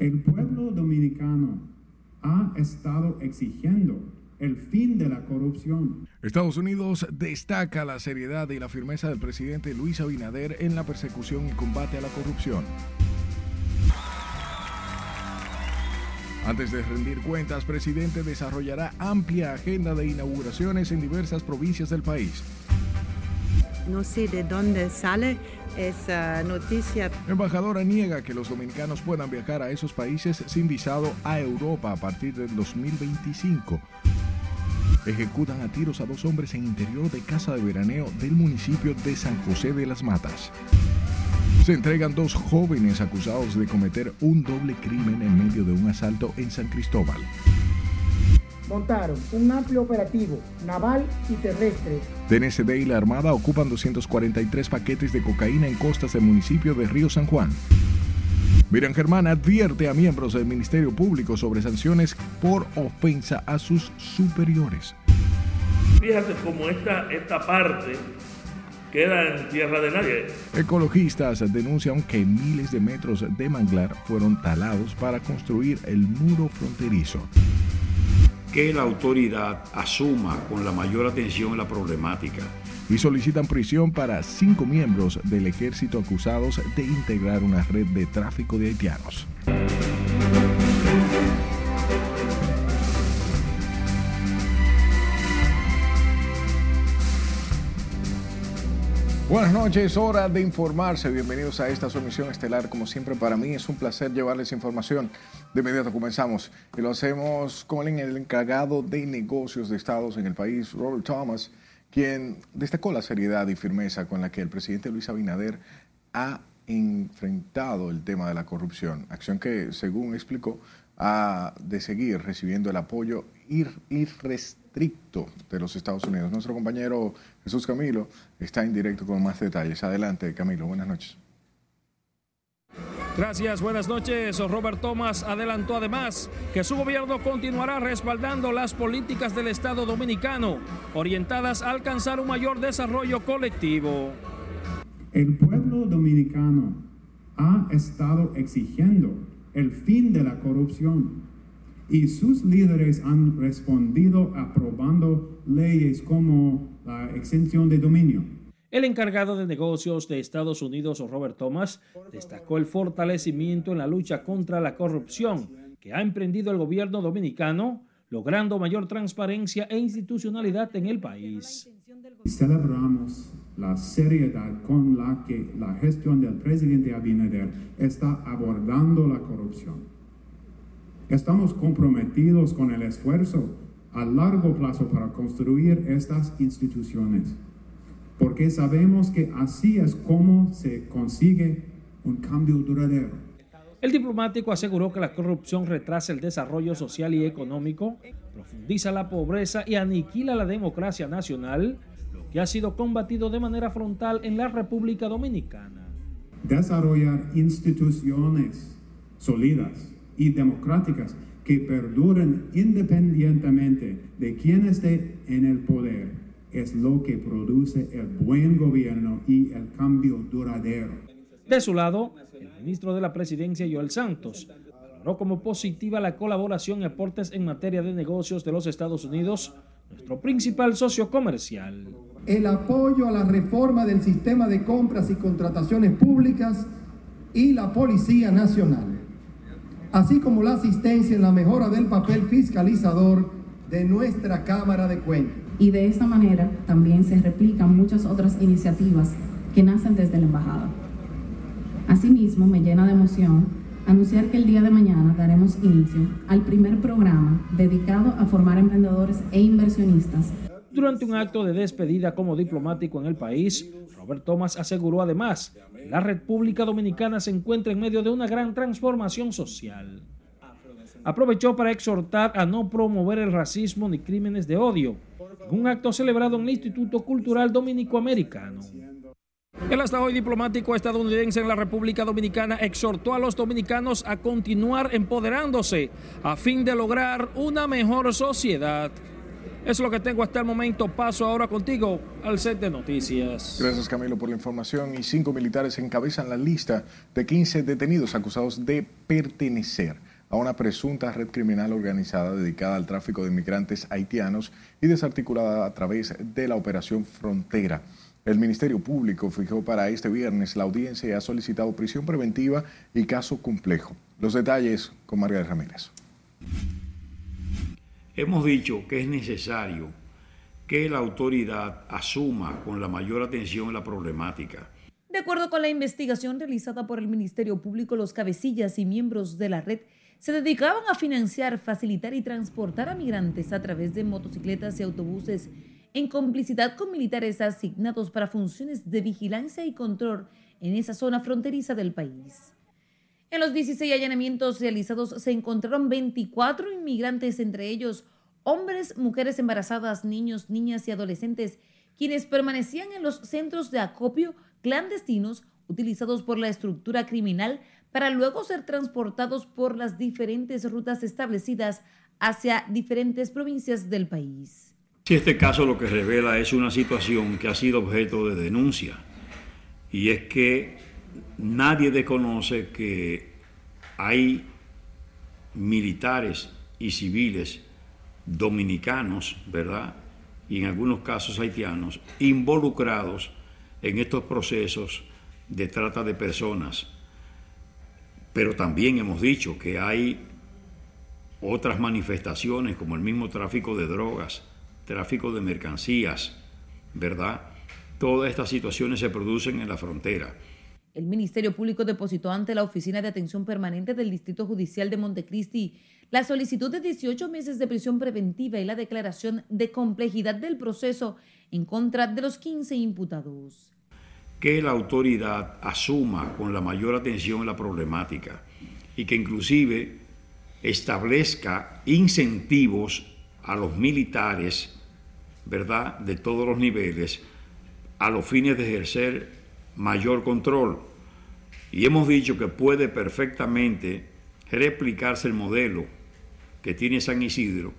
El pueblo dominicano ha estado exigiendo el fin de la corrupción. Estados Unidos destaca la seriedad y la firmeza del presidente Luis Abinader en la persecución y combate a la corrupción. Antes de rendir cuentas, presidente desarrollará amplia agenda de inauguraciones en diversas provincias del país. No sé de dónde sale esa noticia. Embajadora niega que los dominicanos puedan viajar a esos países sin visado a Europa a partir del 2025. Ejecutan a tiros a dos hombres en interior de casa de veraneo del municipio de San José de las Matas. Se entregan dos jóvenes acusados de cometer un doble crimen en medio de un asalto en San Cristóbal. Montaron un amplio operativo naval y terrestre. DNCD y la Armada ocupan 243 paquetes de cocaína en costas del municipio de Río San Juan. Miriam Germán advierte a miembros del Ministerio Público sobre sanciones por ofensa a sus superiores. Fíjate cómo esta, esta parte queda en tierra de nadie. Ecologistas denuncian que miles de metros de manglar fueron talados para construir el muro fronterizo. Que la autoridad asuma con la mayor atención la problemática. Y solicitan prisión para cinco miembros del ejército acusados de integrar una red de tráfico de haitianos. Buenas noches, hora de informarse. Bienvenidos a esta su emisión estelar. Como siempre, para mí es un placer llevarles información. De inmediato comenzamos y lo hacemos con el encargado de negocios de estados en el país, Robert Thomas, quien destacó la seriedad y firmeza con la que el presidente Luis Abinader ha enfrentado el tema de la corrupción, acción que, según explicó, ha de seguir recibiendo el apoyo irrestricto de los Estados Unidos. Nuestro compañero Jesús Camilo está en directo con más detalles. Adelante, Camilo. Buenas noches. Gracias, buenas noches. Robert Thomas adelantó además que su gobierno continuará respaldando las políticas del Estado dominicano orientadas a alcanzar un mayor desarrollo colectivo. El pueblo dominicano ha estado exigiendo el fin de la corrupción y sus líderes han respondido aprobando leyes como la exención de dominio. El encargado de negocios de Estados Unidos, Robert Thomas, destacó el fortalecimiento en la lucha contra la corrupción que ha emprendido el gobierno dominicano, logrando mayor transparencia e institucionalidad en el país. Celebramos la seriedad con la que la gestión del presidente Abinader está abordando la corrupción. Estamos comprometidos con el esfuerzo a largo plazo para construir estas instituciones, porque sabemos que así es como se consigue un cambio duradero. El diplomático aseguró que la corrupción retrasa el desarrollo social y económico, profundiza la pobreza y aniquila la democracia nacional, lo que ha sido combatido de manera frontal en la República Dominicana. Desarrollar instituciones sólidas y democráticas que perduren independientemente de quién esté en el poder es lo que produce el buen gobierno y el cambio duradero. De su lado, el ministro de la Presidencia, Joel Santos, valoró como positiva la colaboración y aportes en materia de negocios de los Estados Unidos, nuestro principal socio comercial. El apoyo a la reforma del sistema de compras y contrataciones públicas y la Policía Nacional así como la asistencia en la mejora del papel fiscalizador de nuestra Cámara de Cuentas. Y de esta manera también se replican muchas otras iniciativas que nacen desde la Embajada. Asimismo, me llena de emoción anunciar que el día de mañana daremos inicio al primer programa dedicado a formar emprendedores e inversionistas. Durante un acto de despedida como diplomático en el país, Robert Thomas aseguró además que la República Dominicana se encuentra en medio de una gran transformación social. Aprovechó para exhortar a no promover el racismo ni crímenes de odio, en un acto celebrado en el Instituto Cultural Dominico-Americano. El hasta hoy diplomático estadounidense en la República Dominicana exhortó a los dominicanos a continuar empoderándose a fin de lograr una mejor sociedad. Es lo que tengo hasta el momento. Paso ahora contigo al set de noticias. Gracias Camilo por la información. Y cinco militares encabezan la lista de 15 detenidos acusados de pertenecer a una presunta red criminal organizada dedicada al tráfico de inmigrantes haitianos y desarticulada a través de la Operación Frontera. El Ministerio Público fijó para este viernes la audiencia y ha solicitado prisión preventiva y caso complejo. Los detalles con Margarita Ramírez. Hemos dicho que es necesario que la autoridad asuma con la mayor atención la problemática. De acuerdo con la investigación realizada por el Ministerio Público, los cabecillas y miembros de la red se dedicaban a financiar, facilitar y transportar a migrantes a través de motocicletas y autobuses en complicidad con militares asignados para funciones de vigilancia y control en esa zona fronteriza del país. En los 16 allanamientos realizados se encontraron 24 inmigrantes, entre ellos hombres, mujeres embarazadas, niños, niñas y adolescentes, quienes permanecían en los centros de acopio clandestinos utilizados por la estructura criminal para luego ser transportados por las diferentes rutas establecidas hacia diferentes provincias del país. Si este caso lo que revela es una situación que ha sido objeto de denuncia, y es que nadie desconoce que hay militares y civiles dominicanos, ¿verdad? Y en algunos casos haitianos, involucrados en estos procesos de trata de personas pero también hemos dicho que hay otras manifestaciones como el mismo tráfico de drogas, tráfico de mercancías, ¿verdad? Todas estas situaciones se producen en la frontera. El Ministerio Público depositó ante la Oficina de Atención Permanente del Distrito Judicial de Montecristi la solicitud de 18 meses de prisión preventiva y la declaración de complejidad del proceso en contra de los 15 imputados que la autoridad asuma con la mayor atención la problemática y que inclusive establezca incentivos a los militares, ¿verdad?, de todos los niveles, a los fines de ejercer mayor control. Y hemos dicho que puede perfectamente replicarse el modelo que tiene San Isidro.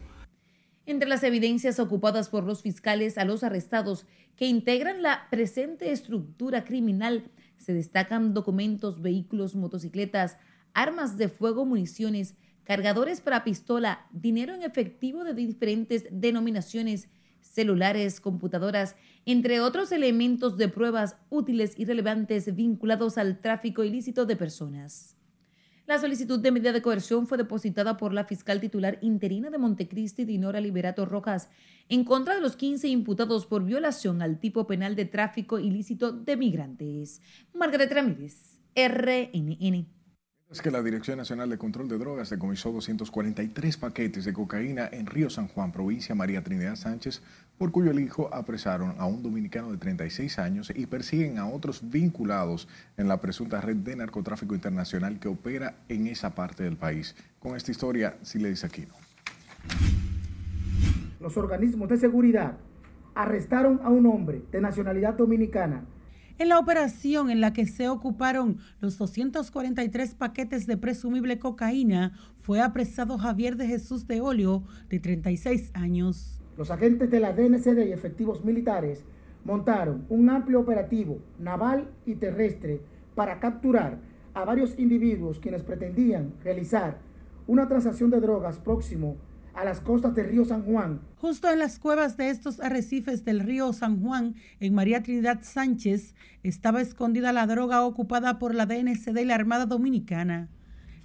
Entre las evidencias ocupadas por los fiscales a los arrestados que integran la presente estructura criminal se destacan documentos, vehículos, motocicletas, armas de fuego, municiones, cargadores para pistola, dinero en efectivo de diferentes denominaciones, celulares, computadoras, entre otros elementos de pruebas útiles y relevantes vinculados al tráfico ilícito de personas. La solicitud de medida de coerción fue depositada por la fiscal titular interina de Montecristi, Dinora Liberato Rojas, en contra de los 15 imputados por violación al tipo penal de tráfico ilícito de migrantes. Margaret Ramírez, RNN. Es que la Dirección Nacional de Control de Drogas decomisó 243 paquetes de cocaína en Río San Juan, provincia María Trinidad Sánchez, por cuyo hijo apresaron a un dominicano de 36 años y persiguen a otros vinculados en la presunta red de narcotráfico internacional que opera en esa parte del país. Con esta historia, dice Aquino. Los organismos de seguridad arrestaron a un hombre de nacionalidad dominicana en la operación en la que se ocuparon los 243 paquetes de presumible cocaína, fue apresado Javier de Jesús de Olio, de 36 años. Los agentes de la DNCD y efectivos militares montaron un amplio operativo naval y terrestre para capturar a varios individuos quienes pretendían realizar una transacción de drogas próximo a las costas del río San Juan. Justo en las cuevas de estos arrecifes del río San Juan, en María Trinidad Sánchez, estaba escondida la droga ocupada por la DNCD y la Armada Dominicana.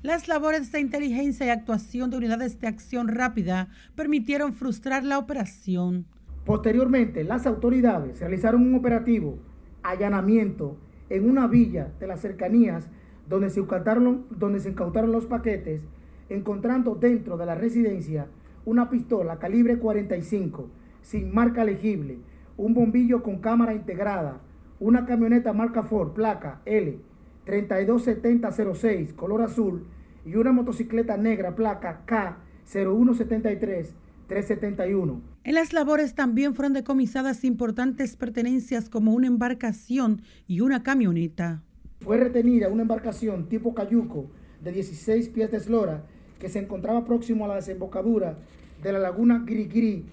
Las labores de inteligencia y actuación de unidades de acción rápida permitieron frustrar la operación. Posteriormente, las autoridades realizaron un operativo allanamiento en una villa de las cercanías donde se incautaron, donde se incautaron los paquetes encontrando dentro de la residencia una pistola calibre 45 sin marca legible, un bombillo con cámara integrada, una camioneta marca Ford, placa L 327006, color azul, y una motocicleta negra, placa K 0173 371. En las labores también fueron decomisadas importantes pertenencias como una embarcación y una camioneta. Fue retenida una embarcación tipo cayuco de 16 pies de eslora que se encontraba próximo a la desembocadura de la laguna Girigiri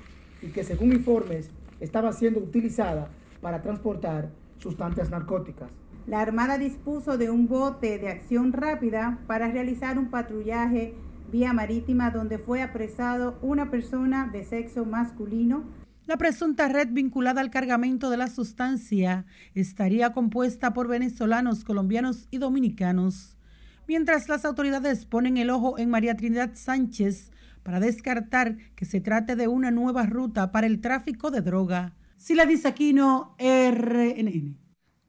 y que según informes estaba siendo utilizada para transportar sustancias narcóticas. La Armada dispuso de un bote de acción rápida para realizar un patrullaje vía marítima donde fue apresado una persona de sexo masculino. La presunta red vinculada al cargamento de la sustancia estaría compuesta por venezolanos, colombianos y dominicanos. Mientras las autoridades ponen el ojo en María Trinidad Sánchez para descartar que se trate de una nueva ruta para el tráfico de droga. Sila Disaquino, RNN.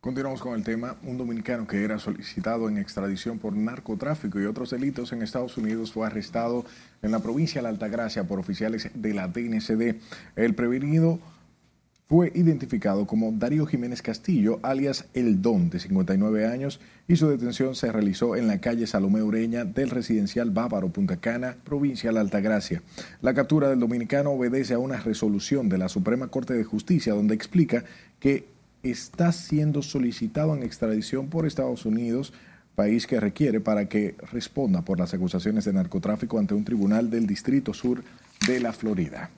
Continuamos con el tema. Un dominicano que era solicitado en extradición por narcotráfico y otros delitos en Estados Unidos fue arrestado en la provincia de la Altagracia por oficiales de la DNCD. El prevenido fue identificado como Darío Jiménez Castillo, alias El Don, de 59 años, y su detención se realizó en la calle Salomé Ureña del residencial Bávaro Punta Cana, provincia de la Altagracia. La captura del dominicano obedece a una resolución de la Suprema Corte de Justicia donde explica que está siendo solicitado en extradición por Estados Unidos país que requiere para que responda por las acusaciones de narcotráfico ante un tribunal del Distrito Sur de la Florida.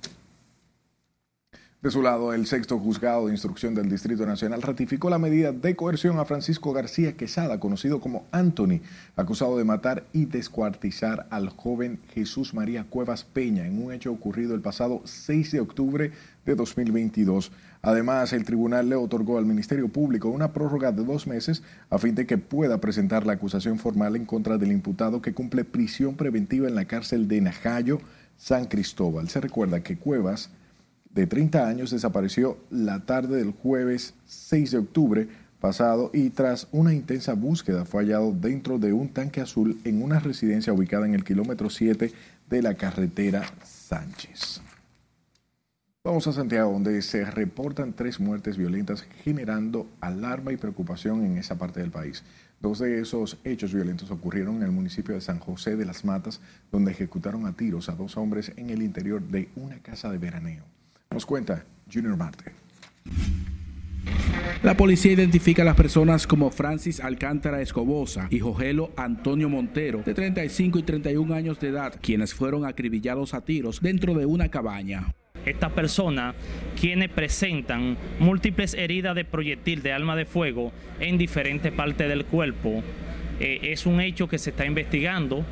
De su lado, el sexto juzgado de instrucción del Distrito Nacional ratificó la medida de coerción a Francisco García Quesada, conocido como Anthony, acusado de matar y descuartizar al joven Jesús María Cuevas Peña en un hecho ocurrido el pasado 6 de octubre de 2022. Además, el tribunal le otorgó al Ministerio Público una prórroga de dos meses a fin de que pueda presentar la acusación formal en contra del imputado que cumple prisión preventiva en la cárcel de Najayo, San Cristóbal. Se recuerda que Cuevas de 30 años desapareció la tarde del jueves 6 de octubre pasado y tras una intensa búsqueda fue hallado dentro de un tanque azul en una residencia ubicada en el kilómetro 7 de la carretera Sánchez. Vamos a Santiago, donde se reportan tres muertes violentas generando alarma y preocupación en esa parte del país. Dos de esos hechos violentos ocurrieron en el municipio de San José de las Matas, donde ejecutaron a tiros a dos hombres en el interior de una casa de veraneo. Nos cuenta Junior Marte. La policía identifica a las personas como Francis Alcántara Escobosa y Jogelo Antonio Montero, de 35 y 31 años de edad, quienes fueron acribillados a tiros dentro de una cabaña. Estas personas, quienes presentan múltiples heridas de proyectil de arma de fuego en diferentes partes del cuerpo, eh, es un hecho que se está investigando.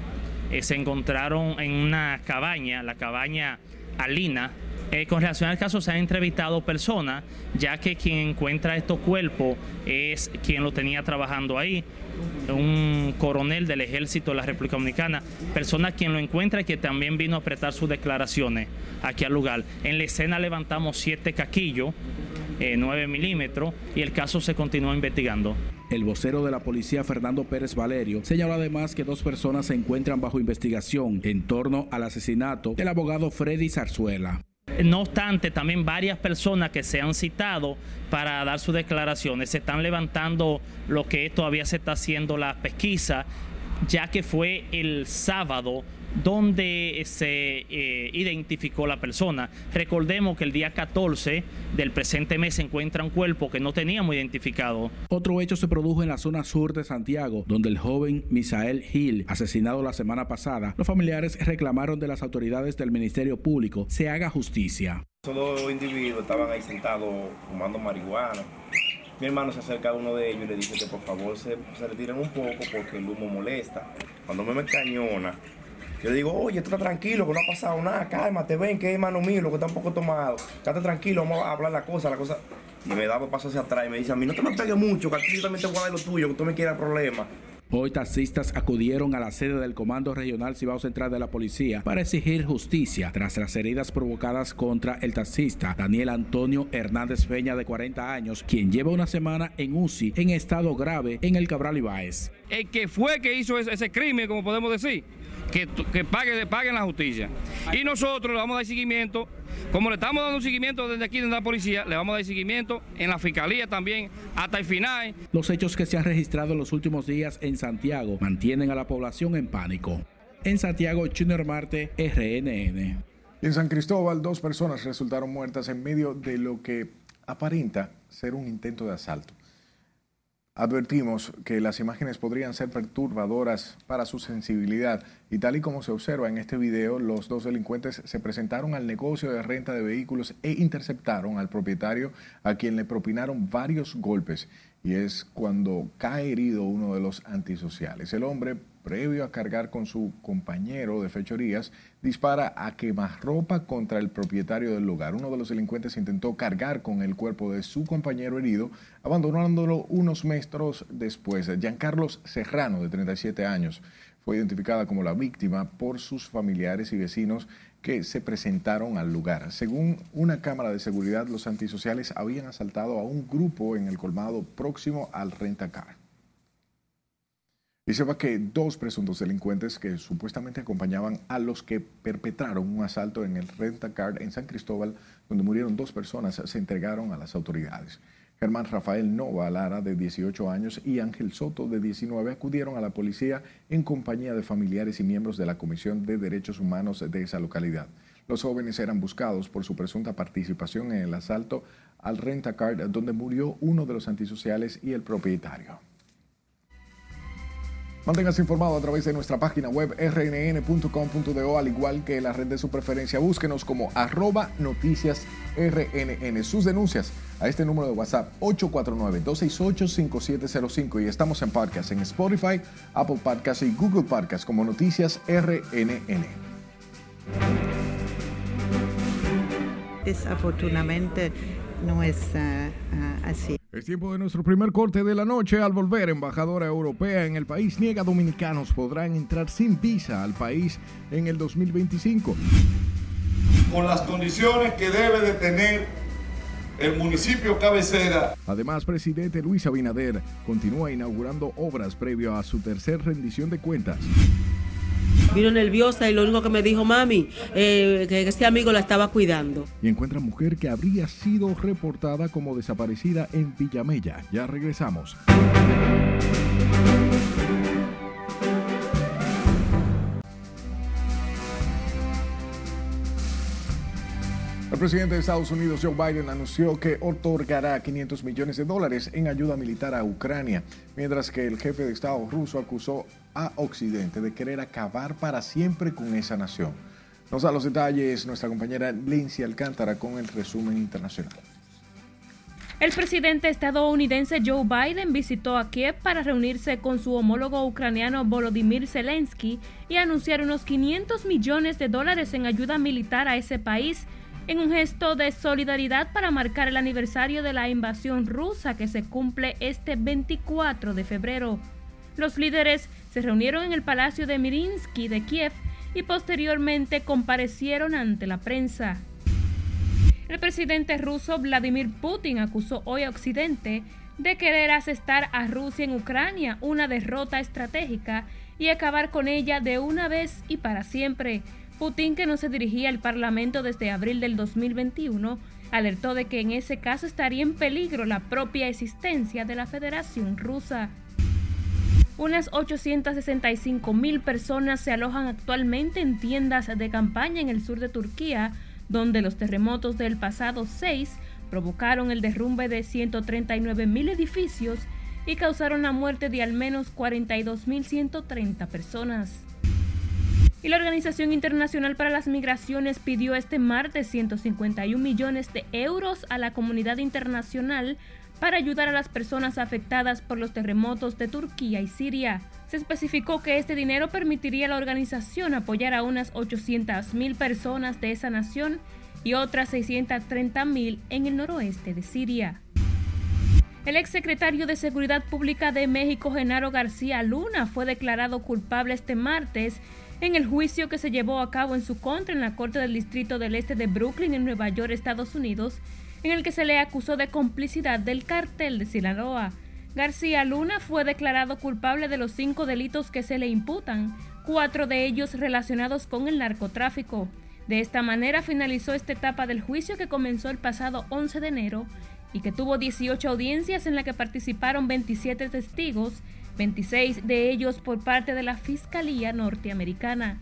Eh, se encontraron en una cabaña, la cabaña Alina, eh, con relación al caso se han entrevistado personas, ya que quien encuentra estos cuerpos es quien lo tenía trabajando ahí, un coronel del ejército de la República Dominicana, persona quien lo encuentra y que también vino a prestar sus declaraciones aquí al lugar. En la escena levantamos siete caquillos, eh, 9 milímetros, y el caso se continúa investigando. El vocero de la policía, Fernando Pérez Valerio, señaló además que dos personas se encuentran bajo investigación en torno al asesinato del abogado Freddy Zarzuela. No obstante, también varias personas que se han citado para dar sus declaraciones se están levantando lo que todavía se está haciendo la pesquisa, ya que fue el sábado donde se eh, identificó la persona. Recordemos que el día 14 del presente mes se encuentra un cuerpo que no teníamos identificado. Otro hecho se produjo en la zona sur de Santiago, donde el joven Misael Gil, asesinado la semana pasada, los familiares reclamaron de las autoridades del Ministerio Público se haga justicia. Esos dos individuos estaban ahí sentados fumando marihuana. Mi hermano se acerca a uno de ellos y le dice que por favor se, se retiren un poco porque el humo molesta. Cuando me me cañona, yo le digo, oye, tú estás tranquilo, que no ha pasado nada, cálmate, ven, que es hermano mío, lo que está un poco tomado. Estate tranquilo, vamos a hablar la cosa, la cosa. Y me daba paso hacia atrás y me dice a mí, no te me pegues mucho, que aquí yo también te voy a dar lo tuyo, que tú me quieras problemas. Hoy taxistas acudieron a la sede del Comando Regional Cibao Central de la Policía para exigir justicia tras las heridas provocadas contra el taxista Daniel Antonio Hernández Peña de 40 años, quien lleva una semana en UCI en estado grave en el Cabral Ibáez. El que fue que hizo ese, ese crimen, como podemos decir, que, que pague, paguen la justicia. Y nosotros le vamos a dar seguimiento, como le estamos dando seguimiento desde aquí, desde la policía, le vamos a dar seguimiento en la fiscalía también, hasta el final. Los hechos que se han registrado en los últimos días en Santiago mantienen a la población en pánico. En Santiago, Junior Marte, RNN. En San Cristóbal, dos personas resultaron muertas en medio de lo que aparenta ser un intento de asalto. Advertimos que las imágenes podrían ser perturbadoras para su sensibilidad y tal y como se observa en este video, los dos delincuentes se presentaron al negocio de renta de vehículos e interceptaron al propietario a quien le propinaron varios golpes y es cuando cae herido uno de los antisociales. El hombre previo a cargar con su compañero de fechorías, dispara a quemarropa contra el propietario del lugar. Uno de los delincuentes intentó cargar con el cuerpo de su compañero herido, abandonándolo unos metros después. Giancarlos Serrano, de 37 años, fue identificada como la víctima por sus familiares y vecinos que se presentaron al lugar. Según una cámara de seguridad, los antisociales habían asaltado a un grupo en el colmado próximo al rentacar. Y que dos presuntos delincuentes que supuestamente acompañaban a los que perpetraron un asalto en el Rentacar en San Cristóbal, donde murieron dos personas, se entregaron a las autoridades. Germán Rafael Nova Lara, de 18 años, y Ángel Soto, de 19, acudieron a la policía en compañía de familiares y miembros de la Comisión de Derechos Humanos de esa localidad. Los jóvenes eran buscados por su presunta participación en el asalto al Rentacar, donde murió uno de los antisociales y el propietario. Manténgase informado a través de nuestra página web rnn.com.do, al igual que la red de su preferencia. Búsquenos como arroba noticias rnn. Sus denuncias a este número de WhatsApp 849-268-5705 y estamos en podcast en Spotify, Apple Podcasts y Google Podcasts como Noticias RNN. Desafortunadamente no es ah, ah, así. Es tiempo de nuestro primer corte de la noche. Al volver, embajadora europea en el país niega dominicanos podrán entrar sin visa al país en el 2025. Con las condiciones que debe de tener el municipio cabecera. Además, presidente Luis Abinader continúa inaugurando obras previo a su tercer rendición de cuentas. Vino nerviosa y lo único que me dijo, mami, eh, que este amigo la estaba cuidando. Y encuentra mujer que habría sido reportada como desaparecida en Villamella. Ya regresamos. El presidente de Estados Unidos, Joe Biden, anunció que otorgará 500 millones de dólares en ayuda militar a Ucrania, mientras que el jefe de Estado ruso acusó a Occidente de querer acabar para siempre con esa nación. Nos da los detalles nuestra compañera Lindsay Alcántara con el resumen internacional. El presidente estadounidense Joe Biden visitó a Kiev para reunirse con su homólogo ucraniano Volodymyr Zelensky y anunciar unos 500 millones de dólares en ayuda militar a ese país en un gesto de solidaridad para marcar el aniversario de la invasión rusa que se cumple este 24 de febrero. Los líderes se reunieron en el Palacio de Mirinsky de Kiev y posteriormente comparecieron ante la prensa. El presidente ruso Vladimir Putin acusó hoy a Occidente de querer asestar a Rusia en Ucrania una derrota estratégica y acabar con ella de una vez y para siempre, Putin, que no se dirigía al Parlamento desde abril del 2021, alertó de que en ese caso estaría en peligro la propia existencia de la Federación Rusa. Unas 865 mil personas se alojan actualmente en tiendas de campaña en el sur de Turquía, donde los terremotos del pasado 6 provocaron el derrumbe de 139 mil edificios y causaron la muerte de al menos 42.130 personas. Y la Organización Internacional para las Migraciones pidió este martes 151 millones de euros a la comunidad internacional para ayudar a las personas afectadas por los terremotos de Turquía y Siria. Se especificó que este dinero permitiría a la organización apoyar a unas 800.000 personas de esa nación y otras 630.000 en el noroeste de Siria. El exsecretario de Seguridad Pública de México, Genaro García Luna, fue declarado culpable este martes en el juicio que se llevó a cabo en su contra en la Corte del Distrito del Este de Brooklyn, en Nueva York, Estados Unidos, en el que se le acusó de complicidad del cartel de Sinaloa. García Luna fue declarado culpable de los cinco delitos que se le imputan, cuatro de ellos relacionados con el narcotráfico. De esta manera finalizó esta etapa del juicio que comenzó el pasado 11 de enero y que tuvo 18 audiencias en la que participaron 27 testigos 26 de ellos por parte de la Fiscalía norteamericana.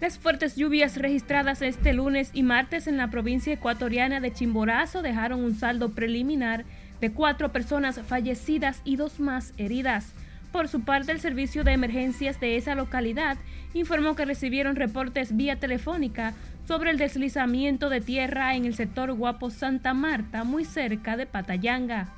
Las fuertes lluvias registradas este lunes y martes en la provincia ecuatoriana de Chimborazo dejaron un saldo preliminar de cuatro personas fallecidas y dos más heridas. Por su parte, el servicio de emergencias de esa localidad informó que recibieron reportes vía telefónica sobre el deslizamiento de tierra en el sector Guapo Santa Marta, muy cerca de Patayanga.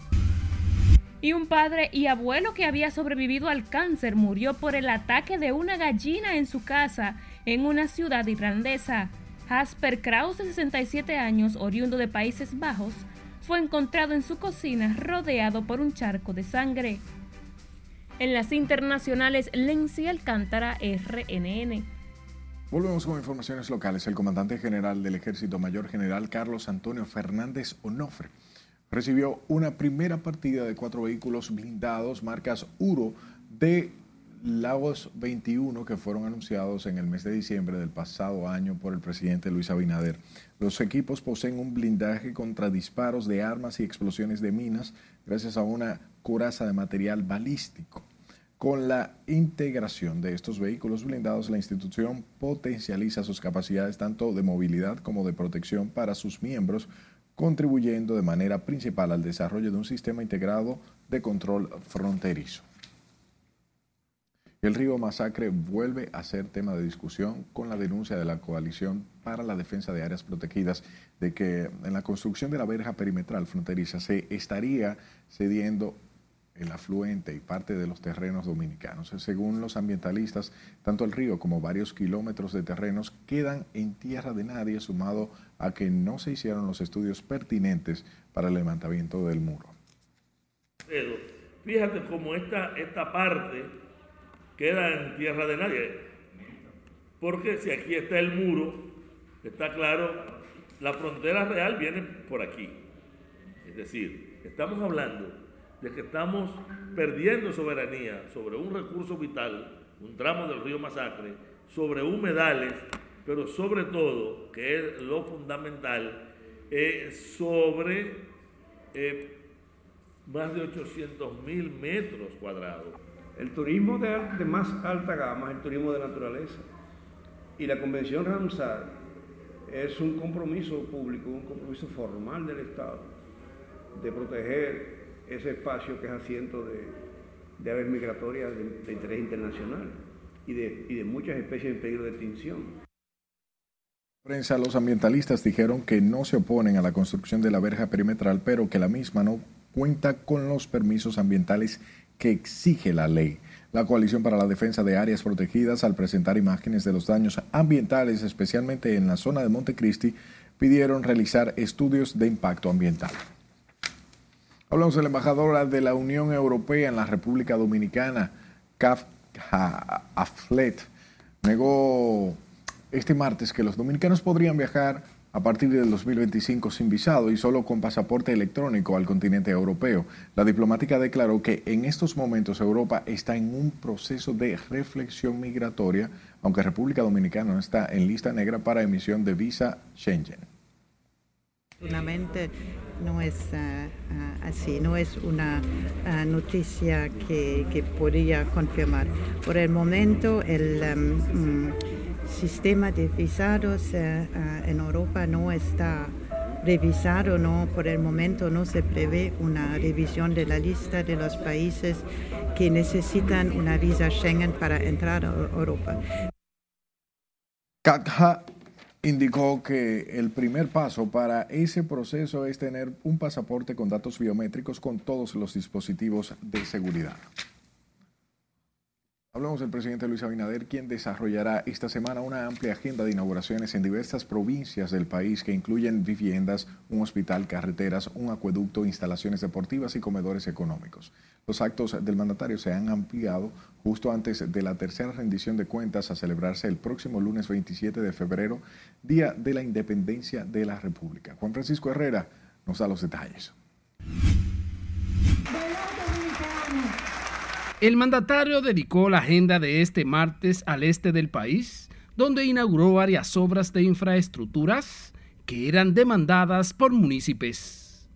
Y un padre y abuelo que había sobrevivido al cáncer murió por el ataque de una gallina en su casa en una ciudad irlandesa. Jasper Kraus, de 67 años, oriundo de Países Bajos, fue encontrado en su cocina rodeado por un charco de sangre. En las internacionales, Lenzi Alcántara, RNN. Volvemos con informaciones locales. El comandante general del Ejército Mayor General Carlos Antonio Fernández Onofre recibió una primera partida de cuatro vehículos blindados marcas Uro de Lagos 21 que fueron anunciados en el mes de diciembre del pasado año por el presidente Luis Abinader. Los equipos poseen un blindaje contra disparos de armas y explosiones de minas gracias a una coraza de material balístico. Con la integración de estos vehículos blindados, la institución potencializa sus capacidades tanto de movilidad como de protección para sus miembros, contribuyendo de manera principal al desarrollo de un sistema integrado de control fronterizo. El río Masacre vuelve a ser tema de discusión con la denuncia de la Coalición para la Defensa de Áreas Protegidas de que en la construcción de la verja perimetral fronteriza se estaría cediendo el afluente y parte de los terrenos dominicanos. Según los ambientalistas, tanto el río como varios kilómetros de terrenos quedan en tierra de nadie, sumado a que no se hicieron los estudios pertinentes para el levantamiento del muro. fíjate cómo esta, esta parte queda en tierra de nadie. Porque si aquí está el muro, está claro, la frontera real viene por aquí. Es decir, estamos hablando de que estamos perdiendo soberanía sobre un recurso vital, un tramo del río Masacre, sobre humedales, pero sobre todo, que es lo fundamental, sobre eh, más de 800 mil metros cuadrados. El turismo de, de, más alta gama es el turismo de naturaleza. Y la Convención Ramsar es un compromiso público, un compromiso formal del Estado de proteger ese espacio que es asiento de, de aves migratorias de, interés internacional y de, y de muchas especies en peligro de extinción. Prensa, los ambientalistas dijeron que no se oponen a la construcción de la verja perimetral, pero que la misma no cuenta con los permisos ambientales que exige la ley. La Coalición para la Defensa de Áreas Protegidas, al presentar imágenes de los daños ambientales, especialmente en la zona de Montecristi, pidieron realizar estudios de impacto ambiental. Hablamos de la embajadora de la Unión Europea en la República Dominicana, Kafka Aflet, negó este martes que los dominicanos podrían viajar a partir del 2025 sin visado y solo con pasaporte electrónico al continente europeo. La diplomática declaró que en estos momentos Europa está en un proceso de reflexión migratoria, aunque República Dominicana no está en lista negra para emisión de visa Schengen no es ah, ah, así, no es una ah, noticia que, que, podría confirmar. Por el momento, el um, mm, sistema de visados en Europa no está revisado, no, por el momento no se prevé una revisión de la lista de los países que necesitan una visa Schengen para entrar a Europa indicó que el primer paso para ese proceso es tener un pasaporte con datos biométricos con todos los dispositivos de seguridad. Hablamos del presidente Luis Abinader, quien desarrollará esta semana una amplia agenda de inauguraciones en diversas provincias del país que incluyen viviendas, un hospital, carreteras, un acueducto, instalaciones deportivas y comedores económicos. Los actos del mandatario se han ampliado justo antes de la tercera rendición de cuentas a celebrarse el próximo lunes 27 de febrero, Día de la Independencia de la República. Juan Francisco Herrera nos da los detalles. El mandatario dedicó la agenda de este martes al este del país, donde inauguró varias obras de infraestructuras que eran demandadas por municipios.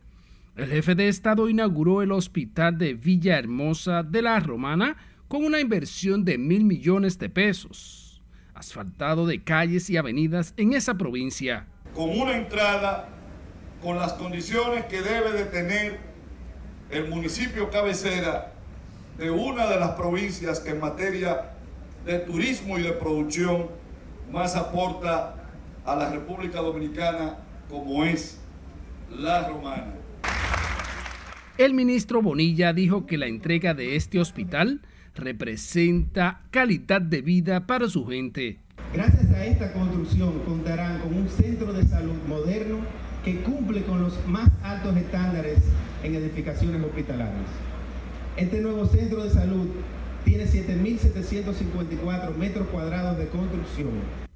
El jefe de Estado inauguró el hospital de Villahermosa de la Romana con una inversión de mil millones de pesos, asfaltado de calles y avenidas en esa provincia. Con una entrada con las condiciones que debe de tener el municipio cabecera de una de las provincias que en materia de turismo y de producción más aporta a la República Dominicana como es la romana. El ministro Bonilla dijo que la entrega de este hospital representa calidad de vida para su gente. Gracias a esta construcción contarán con un centro de salud moderno que cumple con los más altos estándares en edificaciones hospitalarias. Este nuevo centro de salud tiene 7.754 metros cuadrados de construcción.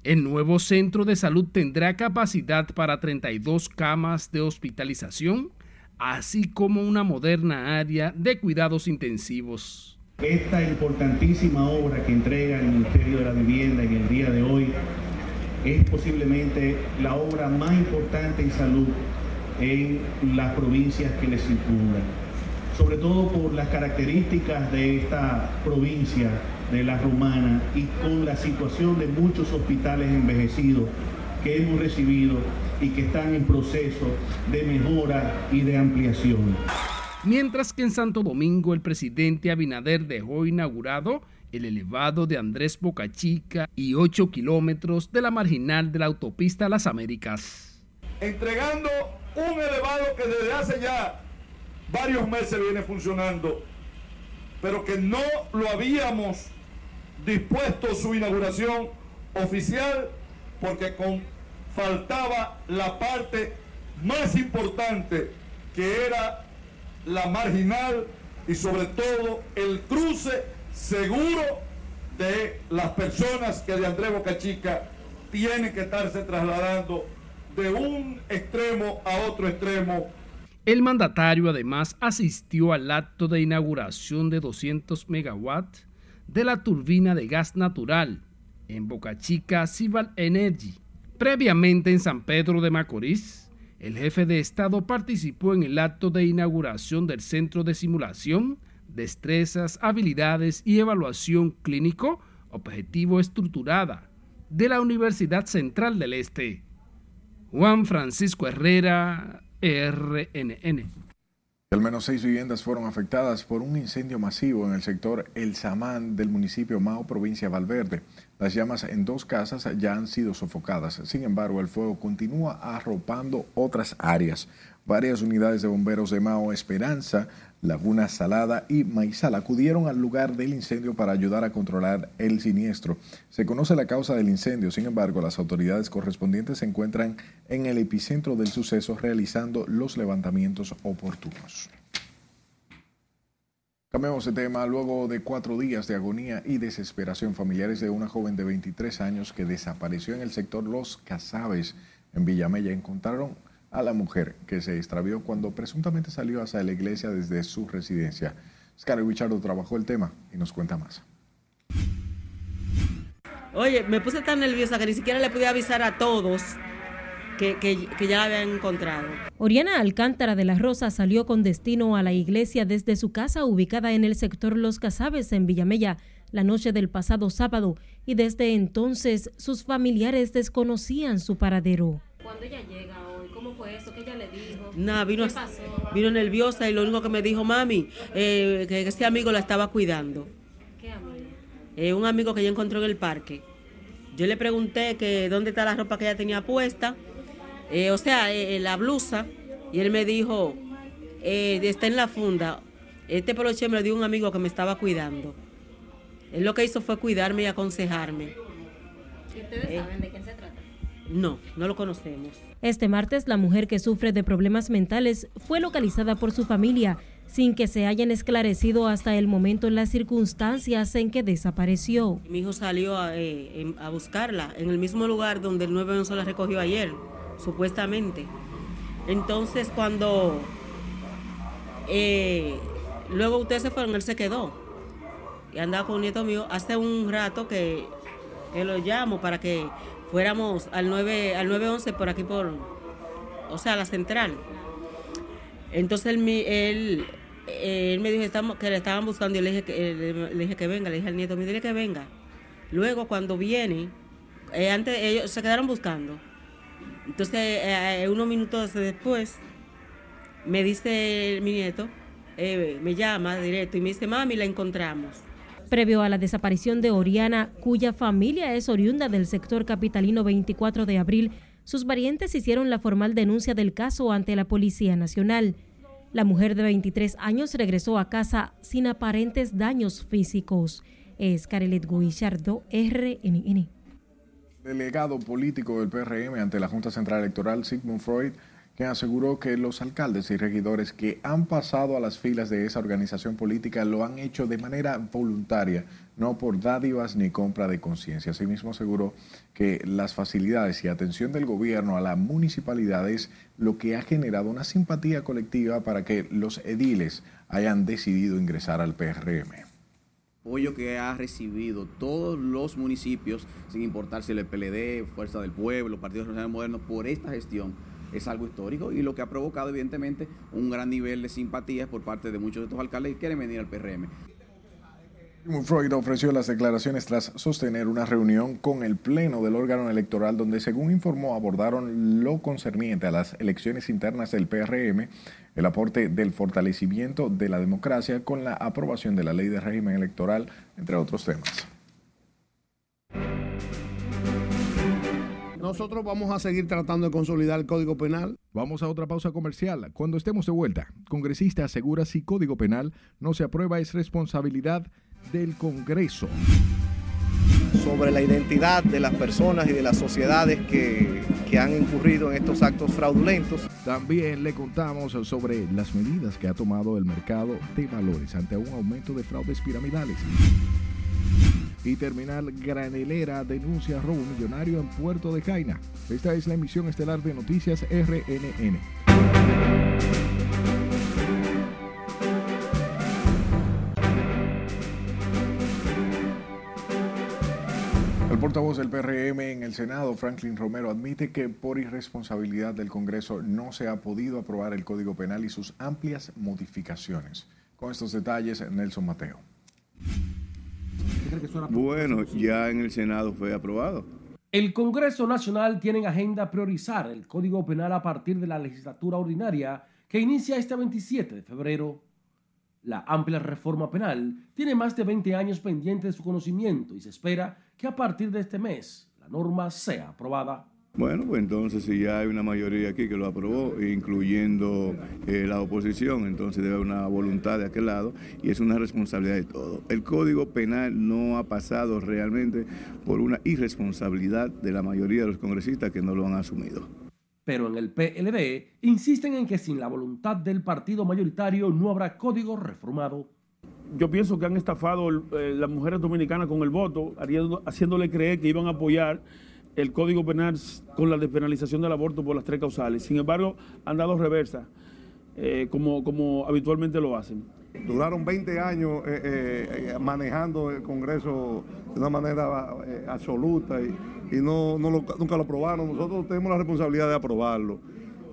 El nuevo centro de salud tendrá capacidad para 32 camas de hospitalización, así como una moderna área de cuidados intensivos. Esta importantísima obra que entrega el Ministerio de la Vivienda en el día de hoy es posiblemente la obra más importante en salud en las provincias que le circundan, sobre todo por las características de esta provincia de la Romana y con la situación de muchos hospitales envejecidos que hemos recibido y que están en proceso de mejora y de ampliación. Mientras que en Santo Domingo el presidente Abinader dejó inaugurado el elevado de Andrés Bocachica y 8 kilómetros de la marginal de la autopista Las Américas. Entregando un elevado que desde hace ya varios meses viene funcionando, pero que no lo habíamos dispuesto su inauguración oficial porque faltaba la parte más importante que era la marginal y sobre todo el cruce seguro de las personas que de Andrés Boca Chica tienen que estarse trasladando de un extremo a otro extremo. El mandatario además asistió al acto de inauguración de 200 megawatts de la turbina de gas natural en Boca Chica Civil Energy. Previamente en San Pedro de Macorís, el jefe de Estado participó en el acto de inauguración del Centro de Simulación, Destrezas, Habilidades y Evaluación Clínico Objetivo Estructurada de la Universidad Central del Este. Juan Francisco Herrera, RNN. Al menos seis viviendas fueron afectadas por un incendio masivo en el sector El Samán del municipio Mao, provincia de Valverde. Las llamas en dos casas ya han sido sofocadas. Sin embargo, el fuego continúa arropando otras áreas. Varias unidades de bomberos de Mao Esperanza, Laguna Salada y Maizal acudieron al lugar del incendio para ayudar a controlar el siniestro. Se conoce la causa del incendio, sin embargo, las autoridades correspondientes se encuentran en el epicentro del suceso realizando los levantamientos oportunos. Cambiamos de tema. Luego de cuatro días de agonía y desesperación, familiares de una joven de 23 años que desapareció en el sector Los Casabes, en Villamella, encontraron a la mujer que se extravió cuando presuntamente salió hacia la iglesia desde su residencia. Scarlett Richardo trabajó el tema y nos cuenta más. Oye, me puse tan nerviosa que ni siquiera le pude avisar a todos que, que, que, ya la habían encontrado. Oriana Alcántara de la Rosa salió con destino a la iglesia desde su casa ubicada en el sector Los Casabes en Villamella la noche del pasado sábado y desde entonces sus familiares desconocían su paradero. ¿Cuándo ella llega fue eso? ¿Qué ella le dijo? Nada, vino, ¿Qué pasó? vino nerviosa y lo único que me dijo, mami, eh, que este amigo la estaba cuidando. ¿Qué amigo? Eh, un amigo que ella encontró en el parque. Yo le pregunté que dónde está la ropa que ella tenía puesta, eh, o sea, la blusa, y él me dijo, está en la funda. Este peluche me lo dio un amigo que me estaba cuidando. Él lo que hizo fue cuidarme y aconsejarme. ¿Y ustedes saben de quién se? No, no lo conocemos. Este martes, la mujer que sufre de problemas mentales fue localizada por su familia sin que se hayan esclarecido hasta el momento las circunstancias en que desapareció. Mi hijo salió a, eh, a buscarla en el mismo lugar donde el 911 la recogió ayer, supuestamente. Entonces, cuando eh, luego ustedes se fueron, él se quedó y andaba con un nieto mío. Hace un rato que, que lo llamo para que fuéramos al 9 al 911 por aquí por, o sea, la central. Entonces él, él, él me dijo que le estaban buscando y le dije, que, eh, le, dije que venga, le dije al nieto, mío, dile que venga. Luego cuando viene, eh, antes ellos se quedaron buscando. Entonces eh, unos minutos después me dice mi nieto eh, me llama directo y me dice, mami, la encontramos. Previo a la desaparición de Oriana, cuya familia es oriunda del sector capitalino 24 de abril, sus parientes hicieron la formal denuncia del caso ante la Policía Nacional. La mujer de 23 años regresó a casa sin aparentes daños físicos. Es Carelet Guillardo, RNN. Delegado político del PRM ante la Junta Central Electoral, Sigmund Freud, que aseguró que los alcaldes y regidores que han pasado a las filas de esa organización política lo han hecho de manera voluntaria, no por dádivas ni compra de conciencia. Asimismo aseguró que las facilidades y atención del gobierno a la municipalidad es lo que ha generado una simpatía colectiva para que los ediles hayan decidido ingresar al PRM apoyo que ha recibido todos los municipios, sin importar si el PLD, Fuerza del Pueblo, Partido Nacional Moderno, por esta gestión es algo histórico y lo que ha provocado evidentemente un gran nivel de simpatía por parte de muchos de estos alcaldes que quieren venir al PRM. Freud ofreció las declaraciones tras sostener una reunión con el Pleno del órgano electoral donde, según informó, abordaron lo concerniente a las elecciones internas del PRM, el aporte del fortalecimiento de la democracia con la aprobación de la ley de régimen electoral, entre otros temas. Nosotros vamos a seguir tratando de consolidar el Código Penal. Vamos a otra pausa comercial. Cuando estemos de vuelta, congresista asegura si Código Penal no se aprueba es responsabilidad del Congreso. Sobre la identidad de las personas y de las sociedades que, que han incurrido en estos actos fraudulentos. También le contamos sobre las medidas que ha tomado el mercado de valores ante un aumento de fraudes piramidales. Y Terminal Granelera denuncia robo millonario en Puerto de Jaina. Esta es la emisión estelar de Noticias RNN. El portavoz del PRM en el Senado, Franklin Romero, admite que por irresponsabilidad del Congreso no se ha podido aprobar el Código Penal y sus amplias modificaciones. Con estos detalles, Nelson Mateo. Bueno, ya en el Senado fue aprobado. El Congreso Nacional tiene en agenda priorizar el Código Penal a partir de la legislatura ordinaria que inicia este 27 de febrero. La amplia reforma penal tiene más de 20 años pendiente de su conocimiento y se espera que a partir de este mes la norma sea aprobada. Bueno, pues entonces si ya hay una mayoría aquí que lo aprobó, incluyendo eh, la oposición, entonces debe haber una voluntad de aquel lado y es una responsabilidad de todo. El Código Penal no ha pasado realmente por una irresponsabilidad de la mayoría de los congresistas que no lo han asumido. Pero en el PLD insisten en que sin la voluntad del partido mayoritario no habrá código reformado. Yo pienso que han estafado eh, las mujeres dominicanas con el voto, haciéndole creer que iban a apoyar el Código Penal con la despenalización del aborto por las tres causales. Sin embargo, han dado reversa, eh, como, como habitualmente lo hacen. Duraron 20 años eh, eh, manejando el Congreso de una manera absoluta y, no, nunca lo aprobaron. Nosotros tenemos la responsabilidad de aprobarlo.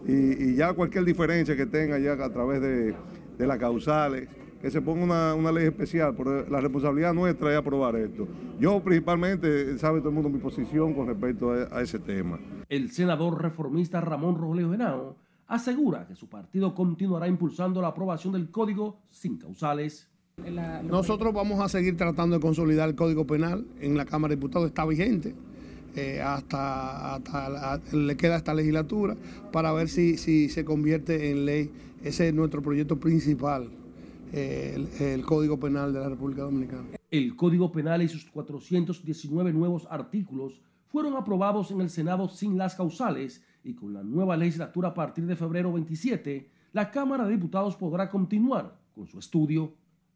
Y, ya cualquier diferencia que tenga ya a través de, de las causales, que se ponga una, ley especial, porque la responsabilidad nuestra es aprobar esto. Yo principalmente, sabe todo el mundo mi posición con respecto a, ese tema. El senador reformista Ramón Rogelio Genao asegura que su partido continuará impulsando la aprobación del código sin causales. Nosotros vamos a seguir tratando de consolidar el código penal. En la Cámara de Diputados está vigente. Eh, hasta, le queda esta legislatura para ver si, si se convierte en ley. Ese es nuestro proyecto principal el, Código Penal de la República Dominicana. El Código Penal y sus 419 nuevos artículos fueron aprobados en el Senado sin las causales y con la nueva legislatura a partir de febrero 27, la Cámara de Diputados podrá continuar con su estudio.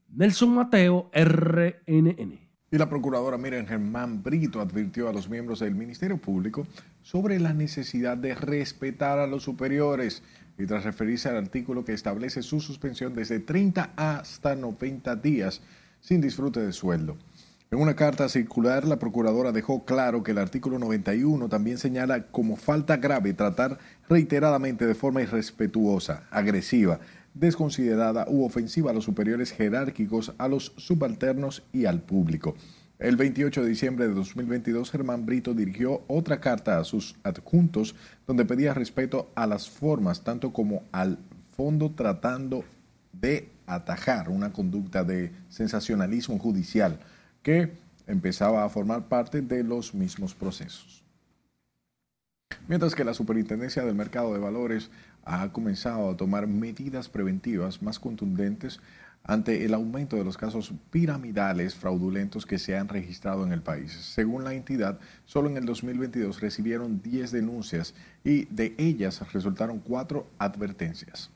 Nelson Mateo, RNN. Y la procuradora Miriam Germán Brito advirtió a los miembros del Ministerio Público sobre la necesidad de respetar a los superiores y tras referirse al artículo que establece su suspensión desde 30 hasta 90 días sin disfrute de sueldo. En una carta circular, la procuradora dejó claro que el artículo 91 también señala como falta grave tratar reiteradamente de forma irrespetuosa, agresiva, desconsiderada u ofensiva a los superiores jerárquicos, a los subalternos y al público. El 28 de diciembre de 2022, Germán Brito dirigió otra carta a sus adjuntos donde pedía respeto a las formas, tanto como al fondo tratando de atajar una conducta de sensacionalismo judicial que empezaba a formar parte de los mismos procesos. Mientras que la Superintendencia del Mercado de Valores ha comenzado a tomar medidas preventivas más contundentes ante el aumento de los casos piramidales fraudulentos que se han registrado en el país. Según la entidad, solo en el 2022 recibieron 10 denuncias y de ellas resultaron cuatro advertencias.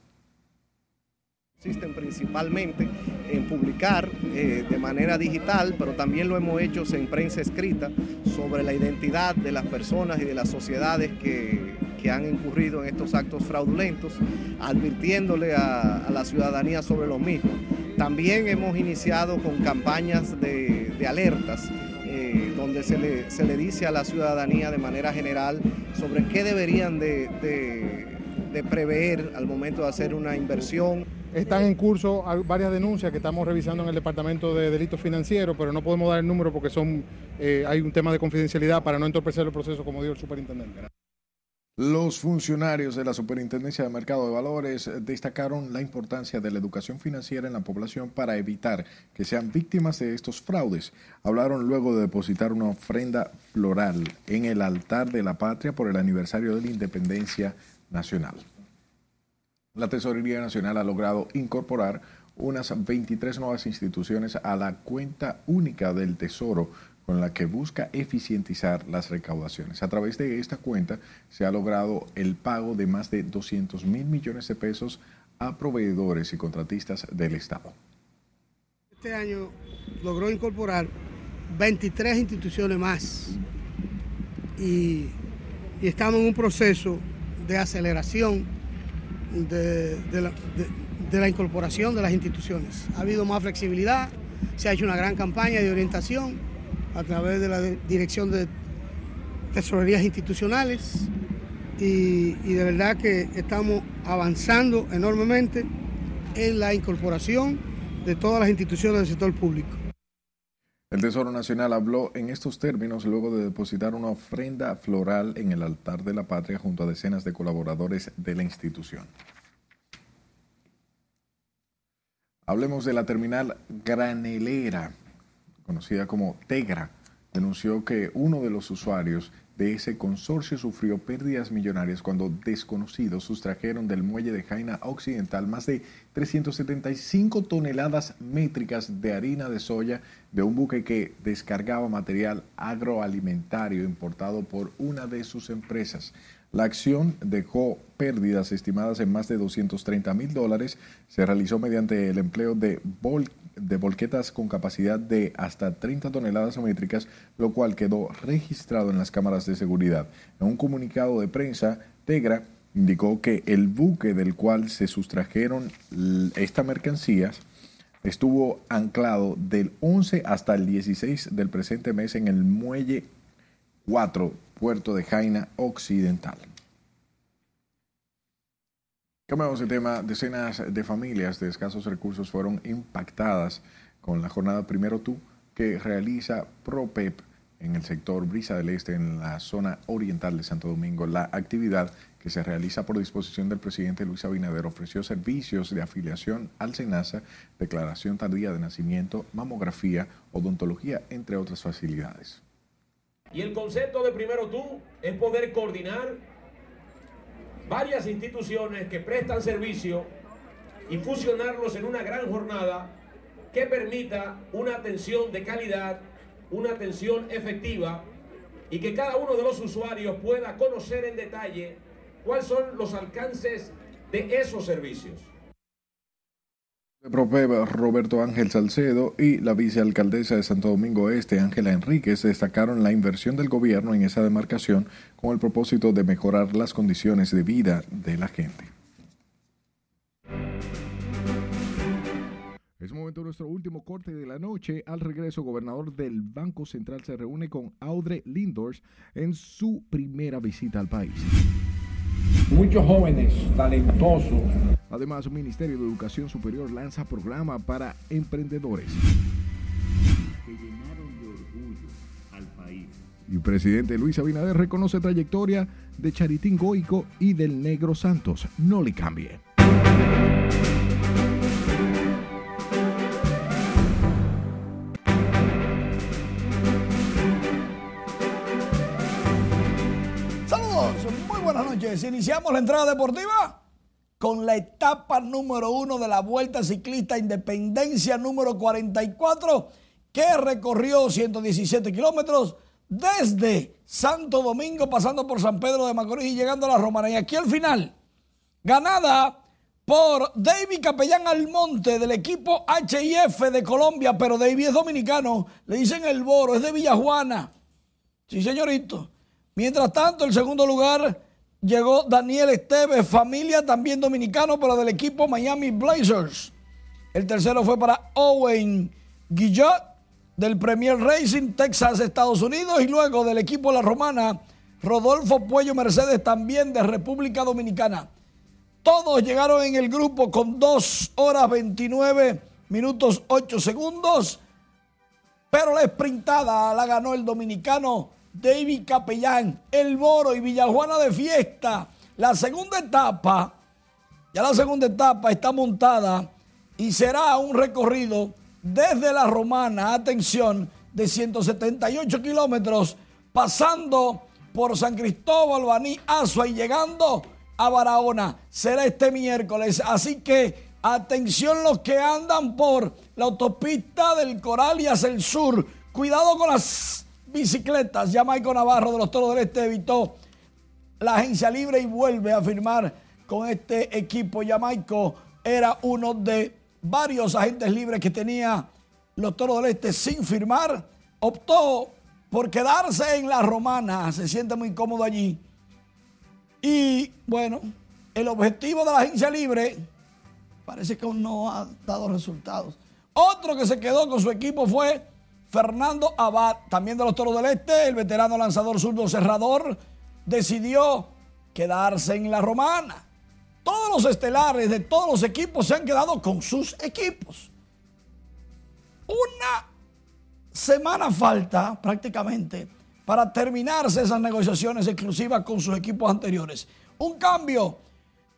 Consisten principalmente en publicar eh, de manera digital, pero también lo hemos hecho en prensa escrita, sobre la identidad de las personas y de las sociedades que, que han incurrido en estos actos fraudulentos, advirtiéndole a, a la ciudadanía sobre los mismos. También hemos iniciado con campañas de, alertas eh, donde se le, se le, dice a la ciudadanía de manera general sobre qué deberían de, de, de prever al momento de hacer una inversión. Están en curso varias denuncias que estamos revisando en el Departamento de Delitos Financieros, pero no podemos dar el número porque son, eh, hay un tema de confidencialidad para no entorpecer el proceso, como dijo el superintendente. Los funcionarios de la Superintendencia de Mercado de Valores destacaron la importancia de la educación financiera en la población para evitar que sean víctimas de estos fraudes. Hablaron luego de depositar una ofrenda floral en el altar de la patria por el aniversario de la independencia nacional. La Tesorería Nacional ha logrado incorporar unas 23 nuevas instituciones a la cuenta única del Tesoro con la que busca eficientizar las recaudaciones. A través de esta cuenta se ha logrado el pago de más de 200 mil millones de pesos a proveedores y contratistas del Estado. Este año logró incorporar 23 instituciones más y, estamos en un proceso de aceleración de, la, de la incorporación de las instituciones. Ha habido más flexibilidad, se ha hecho una gran campaña de orientación a través de la Dirección de Tesorerías Institucionales y, de verdad que estamos avanzando enormemente en la incorporación de todas las instituciones del sector público. El Tesoro Nacional habló en estos términos luego de depositar una ofrenda floral en el altar de la patria junto a decenas de colaboradores de la institución. Hablemos de la terminal granelera conocida como Tegra, denunció que uno de los usuarios de ese consorcio sufrió pérdidas millonarias cuando desconocidos sustrajeron del muelle de Jaina Occidental más de 375 toneladas métricas de harina de soya de un buque que descargaba material agroalimentario importado por una de sus empresas. La acción dejó pérdidas estimadas en más de 230 mil dólares. Se realizó mediante el empleo de, vol de volquetas con capacidad de hasta 30 toneladas métricas, lo cual quedó registrado en las cámaras de seguridad. En un comunicado de prensa, Tegra indicó que el buque del cual se sustrajeron estas mercancías estuvo anclado del 11 hasta el 16 del presente mes en el muelle 4 puerto de Jaina Occidental. Cambiamos de tema. Decenas de familias de escasos recursos fueron impactadas con la jornada Primero Tú que realiza ProPEP en el sector Brisa del Este, en la zona oriental de Santo Domingo. La actividad que se realiza por disposición del presidente Luis Abinader ofreció servicios de afiliación al SENASA, declaración tardía de nacimiento, mamografía, odontología, entre otras facilidades. Y el concepto de primero tú es poder coordinar varias instituciones que prestan servicio y fusionarlos en una gran jornada que permita una atención de calidad, una atención efectiva y que cada uno de los usuarios pueda conocer en detalle cuáles son los alcances de esos servicios. Propeba Roberto Ángel Salcedo y la vicealcaldesa de Santo Domingo Este, Ángela Enríquez, destacaron la inversión del gobierno en esa demarcación con el propósito de mejorar las condiciones de vida de la gente. Es momento de nuestro último corte de la noche. Al regreso, gobernador del Banco Central se reúne con Audre Lindors en su primera visita al país. Muchos jóvenes talentosos. Además, el Ministerio de Educación Superior lanza programa para emprendedores. Que llenaron de orgullo al país. Y el presidente Luis Abinader reconoce trayectoria de Charitín Goico y del Negro Santos. No le cambie. Iniciamos la entrada deportiva con la etapa número uno de la Vuelta Ciclista Independencia número 44, que recorrió 117 kilómetros desde Santo Domingo, pasando por San Pedro de Macorís y llegando a la Romana. Y aquí al final, ganada por David Capellán Almonte del equipo HIF de Colombia, pero David es dominicano, le dicen el Boro, es de Villajuana. Sí, señorito. Mientras tanto, el segundo lugar llegó Daniel Esteves, familia también dominicano, pero del equipo Miami Blazers. El tercero fue para Owen Guillot del Premier Racing, Texas, Estados Unidos, y luego del equipo La Romana, Rodolfo Puello Mercedes, también de República Dominicana. Todos llegaron en el grupo con 2 horas 29 minutos 8 segundos, pero la sprintada la ganó el dominicano David Capellán, El Boro y Villajuana de fiesta. La segunda etapa, ya la segunda etapa está montada y será un recorrido desde la Romana, atención, de 178 kilómetros, pasando por San Cristóbal, Baní, Azua y llegando a Barahona. Será este miércoles. Así que atención los que andan por la autopista del Coral y hacia el sur. Cuidado con las bicicletas. Ya Maico Navarro de los Toros del Este evitó la agencia libre y vuelve a firmar con este equipo. Ya Maico era uno de varios agentes libres que tenía los Toros del Este sin firmar. Optó por quedarse en la romana. Se siente muy cómodo allí. Y bueno, el objetivo de la agencia libre parece que aún no ha dado resultados. Otro que se quedó con su equipo fue Fernando Abad, también de los Toros del Este, el veterano lanzador zurdo cerrador, decidió quedarse en la romana. Todos los estelares de todos los equipos se han quedado con sus equipos. Una semana falta prácticamente para terminarse esas negociaciones exclusivas con sus equipos anteriores. Un cambio.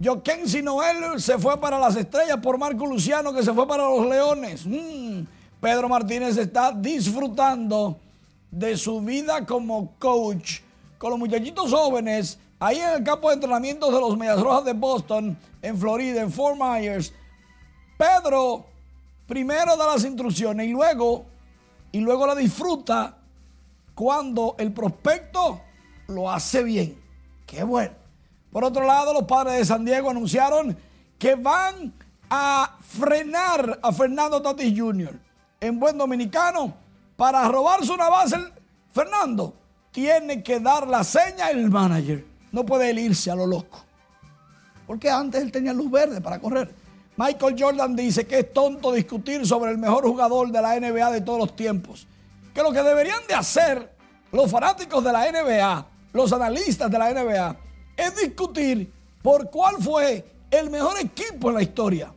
Joaquín Noel se fue para las estrellas por Marco Luciano que se fue para los Leones. Mm. Pedro Martínez está disfrutando de su vida como coach con los muchachitos jóvenes ahí en el campo de entrenamiento de los Medias Rojas de Boston, en Florida, en Fort Myers. Pedro primero da las instrucciones y luego, y luego la disfruta cuando el prospecto lo hace bien. Qué bueno. Por otro lado, los padres de San Diego anunciaron que van a frenar a Fernando Tatis Jr. en buen dominicano para robarse una base. Fernando tiene que dar la seña el manager. No puede irse a lo loco. Porque antes él tenía luz verde para correr. Michael Jordan dice que es tonto discutir sobre el mejor jugador de la NBA de todos los tiempos que lo que deberían de hacer los fanáticos de la NBA, los analistas de la NBA, es discutir por cuál fue el mejor equipo en la historia.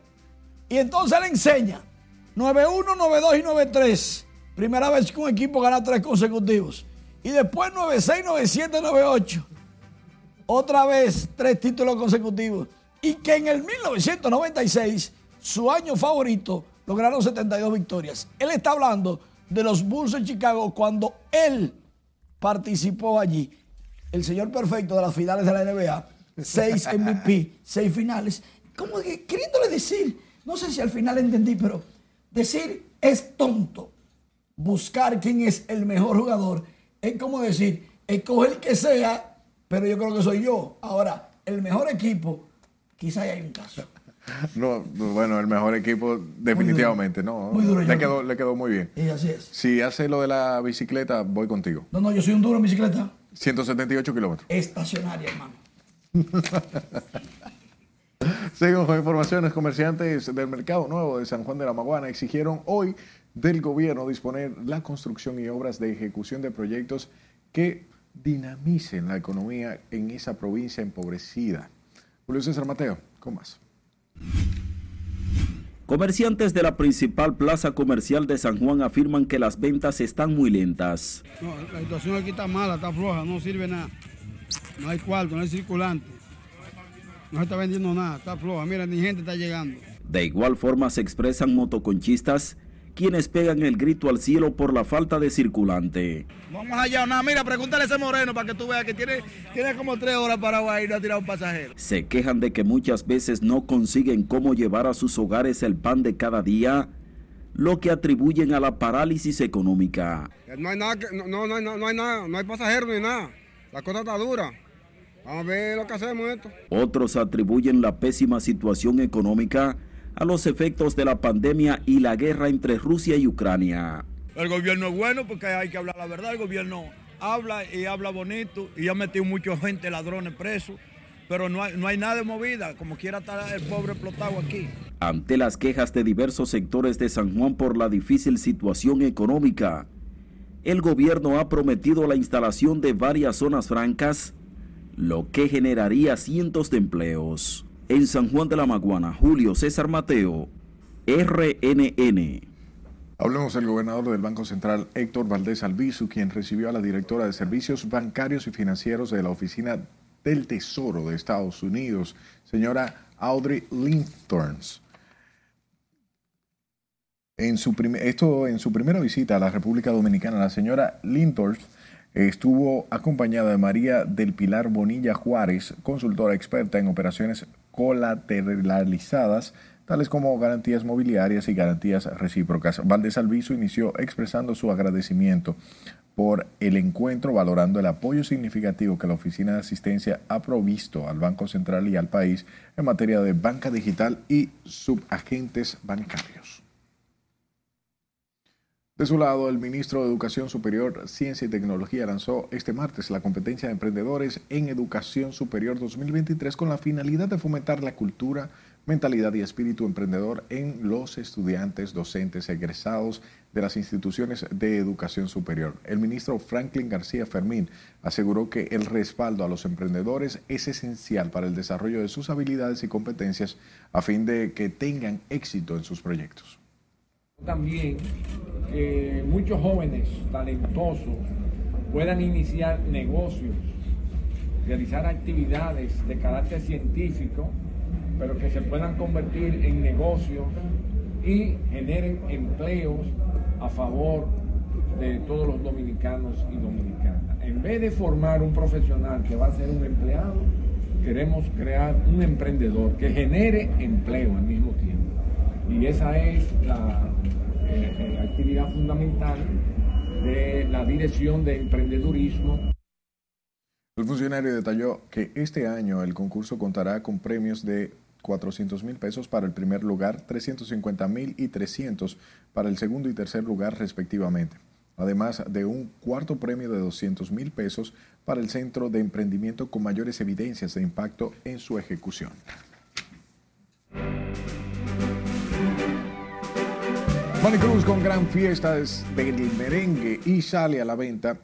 Y entonces él enseña 9-1, 9-2 y 9-3. Primera vez que un equipo gana tres consecutivos. Y después 9-6, 9-7, 9-8. Otra vez tres títulos consecutivos. Y que en el 1996, su año favorito, lograron 72 victorias. Él está hablando de los Bulls de Chicago cuando él participó allí. El señor perfecto de las finales de la NBA, seis MVP, seis finales. Como que queriéndole decir, no sé si al final entendí, pero decir es tonto. Buscar quién es el mejor jugador es como decir, escoge el que sea, pero yo creo que soy yo. Ahora, el mejor equipo, quizá hay un caso. No, bueno, el mejor equipo definitivamente, no. le, quedó, le quedó muy bien. Y así es. Si hace lo de la bicicleta, voy contigo. No, no, yo soy un duro en bicicleta. 178 kilómetros. Estacionaria, hermano. Seguimos con informaciones. Comerciantes del mercado nuevo de San Juan de la Maguana exigieron hoy del gobierno disponer la construcción y obras de ejecución de proyectos que dinamicen la economía en esa provincia empobrecida. Julio César Mateo, con más. Comerciantes de la principal plaza comercial de San Juan afirman que las ventas están muy lentas. No, la situación aquí está mala, está floja, no sirve nada. No hay cuarto, no hay circulante. No se está vendiendo nada, está floja. Mira, ni gente está llegando. De igual forma se expresan motoconchistas quienes pegan el grito al cielo por la falta de circulante. Vamos allá, nada, mira, pregúntale a ese moreno para que tú veas que tiene, tiene como tres horas para ir a tirar un pasajero. Se quejan de que muchas veces no consiguen cómo llevar a sus hogares el pan de cada día, lo que atribuyen a la parálisis económica. No hay nada, no, no, no, no hay nada, no hay pasajeros ni nada. La cosa está dura. Vamos a ver lo que hacemos esto. Otros atribuyen la pésima situación económica a los efectos de la pandemia y la guerra entre Rusia y Ucrania. El gobierno es bueno porque hay que hablar la verdad. El gobierno habla y habla bonito y ha metido mucha gente, ladrones presos, pero no hay, no hay nada de movida, como quiera estar el pobre explotado aquí. Ante las quejas de diversos sectores de San Juan por la difícil situación económica, el gobierno ha prometido la instalación de varias zonas francas, lo que generaría cientos de empleos. En San Juan de la Maguana, Julio César Mateo, RNN. Hablemos del gobernador del Banco Central, Héctor Valdés Albizu, quien recibió a la directora de Servicios Bancarios y Financieros de la Oficina del Tesoro de Estados Unidos, señora Audrey Linthorns. En su esto en su primera visita a la República Dominicana, la señora Linthorns estuvo acompañada de María del Pilar Bonilla Juárez, consultora experta en operaciones colateralizadas, tales como garantías mobiliarias y garantías recíprocas. Valdés Alviso inició expresando su agradecimiento por el encuentro, valorando el apoyo significativo que la Oficina de Asistencia ha provisto al Banco Central y al país en materia de banca digital y subagentes bancarios. De su lado, el ministro de Educación Superior, Ciencia y Tecnología lanzó este martes la competencia de emprendedores en Educación Superior 2023 con la finalidad de fomentar la cultura, mentalidad y espíritu emprendedor en los estudiantes, docentes, egresados de las instituciones de educación superior. El ministro Franklin García Fermín aseguró que el respaldo a los emprendedores es esencial para el desarrollo de sus habilidades y competencias a fin de que tengan éxito en sus proyectos. También que muchos jóvenes talentosos puedan iniciar negocios, realizar actividades de carácter científico, pero que se puedan convertir en negocios y generen empleos a favor de todos los dominicanos y dominicanas. En vez de formar un profesional que va a ser un empleado, queremos crear un emprendedor que genere empleo al mismo tiempo. Y esa es la eh, actividad fundamental de la Dirección de Emprendedurismo. El funcionario detalló que este año el concurso contará con premios de 400 mil pesos para el primer lugar, 350 mil y 300 para el segundo y tercer lugar respectivamente, además de un cuarto premio de 200 mil pesos para el centro de emprendimiento con mayores evidencias de impacto en su ejecución. Cruz con gran fiesta del merengue y sale a la venta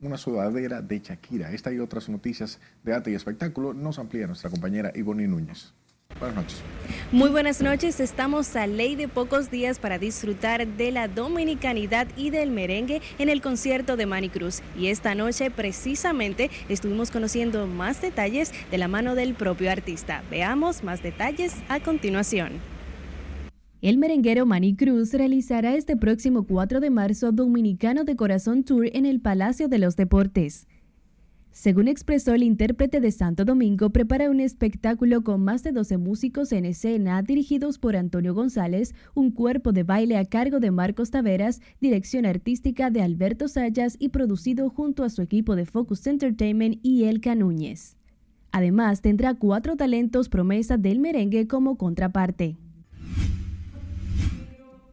una sudadera de Shakira. Esta y otras noticias de arte y espectáculo nos amplía nuestra compañera Ivonne Núñez. Buenas noches. Muy buenas noches. Estamos a ley de pocos días para disfrutar de la dominicanidad y del merengue en el concierto de Manny Cruz. Y esta noche precisamente estuvimos conociendo más detalles de la mano del propio artista. Veamos más detalles a continuación. El merenguero Manny Cruz realizará este próximo 4 de marzo Dominicano de Corazón Tour en el Palacio de los Deportes. Según expresó el intérprete de Santo Domingo, prepara un espectáculo con más de 12 músicos en escena dirigidos por Antonio González, un cuerpo de baile a cargo de Marcos Taveras, dirección artística de Alberto Sayas y producido junto a su equipo de Focus Entertainment y Elka Núñez. Además, tendrá cuatro talentos promesa del merengue como contraparte.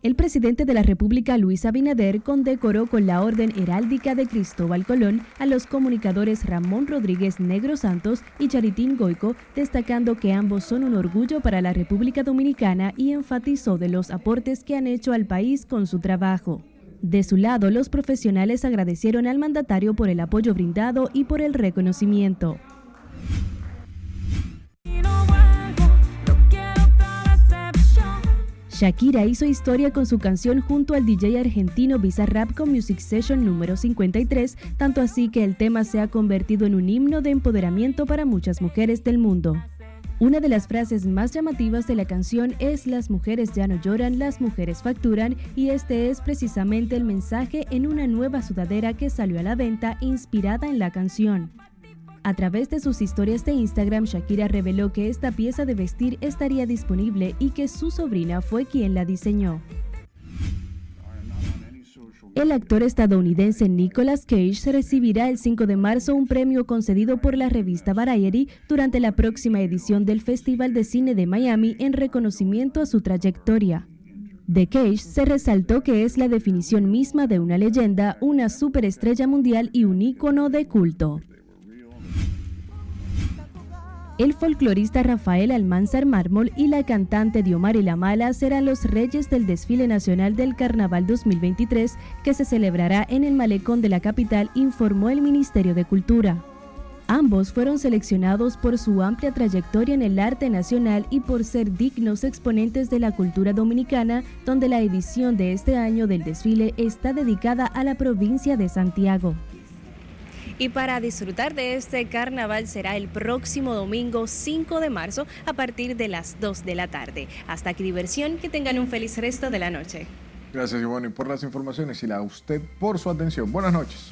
El presidente de la República, Luis Abinader, condecoró con la Orden Heráldica de Cristóbal Colón a los comunicadores Ramón Rodríguez Negro Santos y Charitín Goico, destacando que ambos son un orgullo para la República Dominicana y enfatizó de los aportes que han hecho al país con su trabajo. De su lado, los profesionales agradecieron al mandatario por el apoyo brindado y por el reconocimiento. Shakira hizo historia con su canción junto al DJ argentino Bizarrap con Music Session número 53, tanto así que el tema se ha convertido en un himno de empoderamiento para muchas mujeres del mundo. Una de las frases más llamativas de la canción es Las mujeres ya no lloran, las mujeres facturan y este es precisamente el mensaje en una nueva sudadera que salió a la venta inspirada en la canción. A través de sus historias de Instagram, Shakira reveló que esta pieza de vestir estaría disponible y que su sobrina fue quien la diseñó. El actor estadounidense Nicolas Cage recibirá el 5 de marzo un premio concedido por la revista Variety durante la próxima edición del Festival de Cine de Miami en reconocimiento a su trayectoria. De Cage se resaltó que es la definición misma de una leyenda, una superestrella mundial y un ícono de culto. El folclorista Rafael Almanzar Mármol y la cantante Diomari La Mala serán los reyes del desfile nacional del Carnaval 2023 que se celebrará en el malecón de la capital, informó el Ministerio de Cultura. Ambos fueron seleccionados por su amplia trayectoria en el arte nacional y por ser dignos exponentes de la cultura dominicana, donde la edición de este año del desfile está dedicada a la provincia de Santiago. Y para disfrutar de este carnaval será el próximo domingo 5 de marzo a partir de las 2 de la tarde. Hasta aquí diversión, que tengan un feliz resto de la noche. Gracias, Ivonne, por las informaciones y a usted por su atención. Buenas noches.